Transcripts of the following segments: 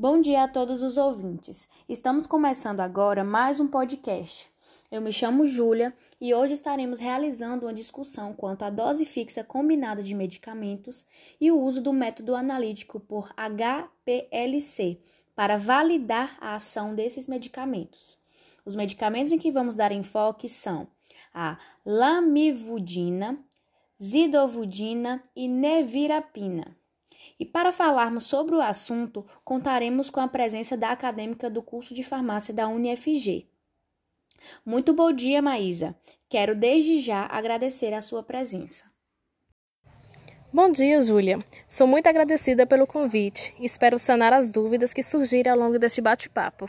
Bom dia a todos os ouvintes. Estamos começando agora mais um podcast. Eu me chamo Júlia e hoje estaremos realizando uma discussão quanto à dose fixa combinada de medicamentos e o uso do método analítico por HPLC para validar a ação desses medicamentos. Os medicamentos em que vamos dar enfoque são a lamivudina, zidovudina e nevirapina. E para falarmos sobre o assunto, contaremos com a presença da acadêmica do curso de farmácia da UniFG. Muito bom dia, Maísa. Quero desde já agradecer a sua presença. Bom dia, Júlia. Sou muito agradecida pelo convite e espero sanar as dúvidas que surgirem ao longo deste bate-papo.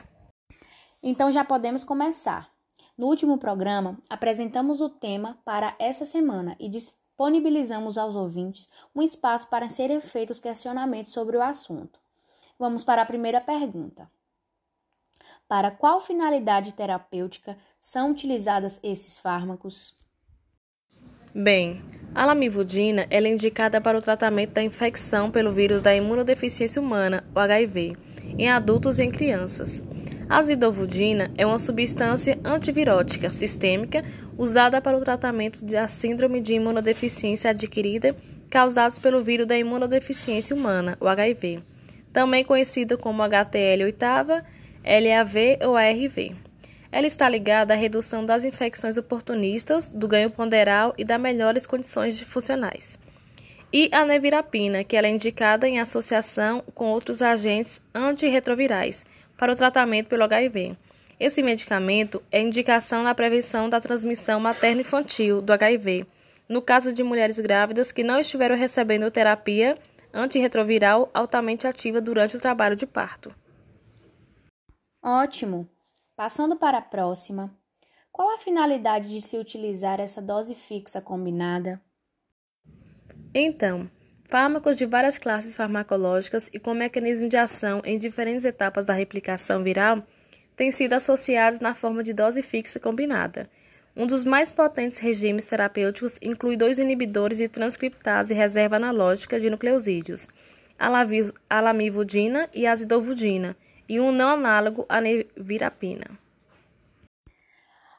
Então já podemos começar. No último programa, apresentamos o tema para essa semana e disponibilizamos aos ouvintes um espaço para serem feitos questionamentos sobre o assunto. Vamos para a primeira pergunta. Para qual finalidade terapêutica são utilizados esses fármacos? Bem, a lamivudina é indicada para o tratamento da infecção pelo vírus da imunodeficiência humana, o HIV, em adultos e em crianças. A zidovudina é uma substância antivirótica sistêmica usada para o tratamento da síndrome de imunodeficiência adquirida causados pelo vírus da imunodeficiência humana, o HIV, também conhecido como HTL oitava, LAV ou ARV. Ela está ligada à redução das infecções oportunistas, do ganho ponderal e das melhores condições funcionais. E a nevirapina, que ela é indicada em associação com outros agentes antirretrovirais, para o tratamento pelo HIV. Esse medicamento é indicação na prevenção da transmissão materno-infantil do HIV, no caso de mulheres grávidas que não estiveram recebendo terapia antirretroviral altamente ativa durante o trabalho de parto. Ótimo! Passando para a próxima. Qual a finalidade de se utilizar essa dose fixa combinada? Então, Fármacos de várias classes farmacológicas e com mecanismo de ação em diferentes etapas da replicação viral têm sido associados na forma de dose fixa combinada. Um dos mais potentes regimes terapêuticos inclui dois inibidores de transcriptase reserva analógica de nucleosídeos, a lamivudina e a azidovudina, e um não análogo à nevirapina.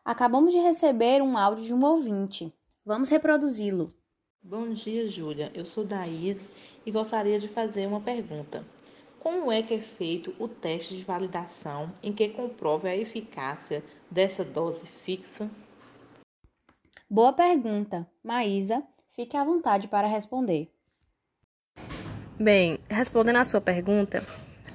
Acabamos de receber um áudio de um ouvinte. Vamos reproduzi-lo. Bom dia, Júlia. Eu sou Daís e gostaria de fazer uma pergunta. Como é que é feito o teste de validação em que comprove a eficácia dessa dose fixa? Boa pergunta. Maísa, fique à vontade para responder. Bem, respondendo à sua pergunta,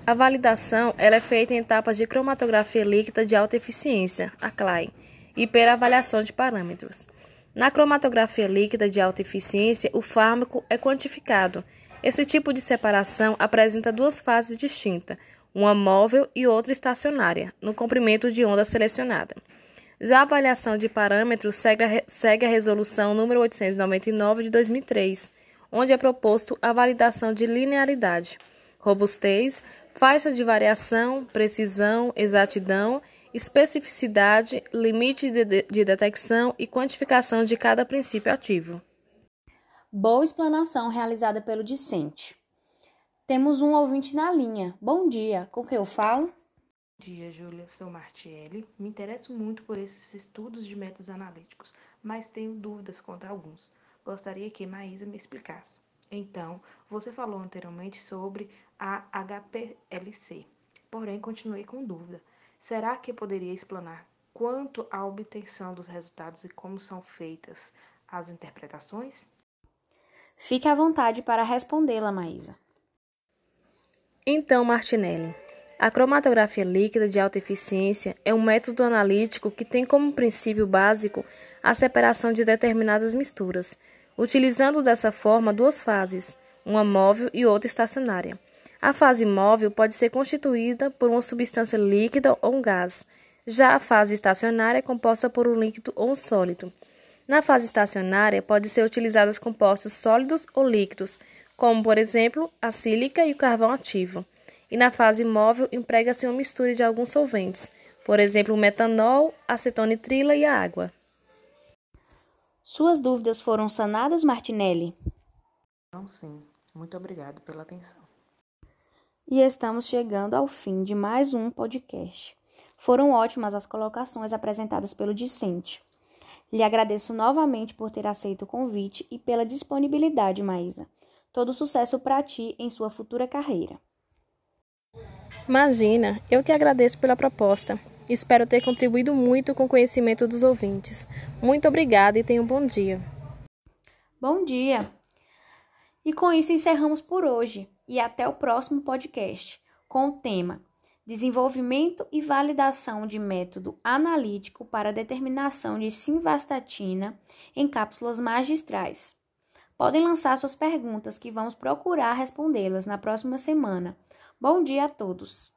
a validação ela é feita em etapas de cromatografia líquida de alta eficiência, a CLAI, e pela avaliação de parâmetros. Na cromatografia líquida de alta eficiência, o fármaco é quantificado. Esse tipo de separação apresenta duas fases distintas, uma móvel e outra estacionária, no comprimento de onda selecionada. Já a avaliação de parâmetros segue a, resolução número 899 de 2003, onde é proposto a validação de linearidade, robustez, faixa de variação, precisão, exatidão especificidade, limite de, de detecção e quantificação de cada princípio ativo. Boa explanação realizada pelo discente. Temos um ouvinte na linha. Bom dia, com quem eu falo? Bom dia, Júlia. Sou Martiele. Me interesso muito por esses estudos de métodos analíticos, mas tenho dúvidas quanto a alguns. Gostaria que Maísa me explicasse. Então, você falou anteriormente sobre a HPLC, porém continuei com dúvida. Será que poderia explanar quanto à obtenção dos resultados e como são feitas as interpretações? Fique à vontade para respondê-la, Maísa. Então, Martinelli, a cromatografia líquida de alta eficiência é um método analítico que tem como princípio básico a separação de determinadas misturas, utilizando dessa forma duas fases, uma móvel e outra estacionária. A fase móvel pode ser constituída por uma substância líquida ou um gás. Já a fase estacionária é composta por um líquido ou um sólido. Na fase estacionária, pode ser utilizados compostos sólidos ou líquidos, como, por exemplo, a sílica e o carvão ativo. E na fase móvel, emprega-se uma mistura de alguns solventes, por exemplo, o metanol, acetonitrila e a água. Suas dúvidas foram sanadas, Martinelli? Não, sim. Muito obrigado pela atenção. E estamos chegando ao fim de mais um podcast. Foram ótimas as colocações apresentadas pelo discente. Lhe agradeço novamente por ter aceito o convite e pela disponibilidade, Maísa. Todo sucesso para ti em sua futura carreira. Imagina, eu que agradeço pela proposta. Espero ter contribuído muito com o conhecimento dos ouvintes. Muito obrigada e tenha um bom dia. Bom dia! E com isso encerramos por hoje e até o próximo podcast com o tema Desenvolvimento e validação de método analítico para determinação de simvastatina em cápsulas magistrais. Podem lançar suas perguntas que vamos procurar respondê-las na próxima semana. Bom dia a todos!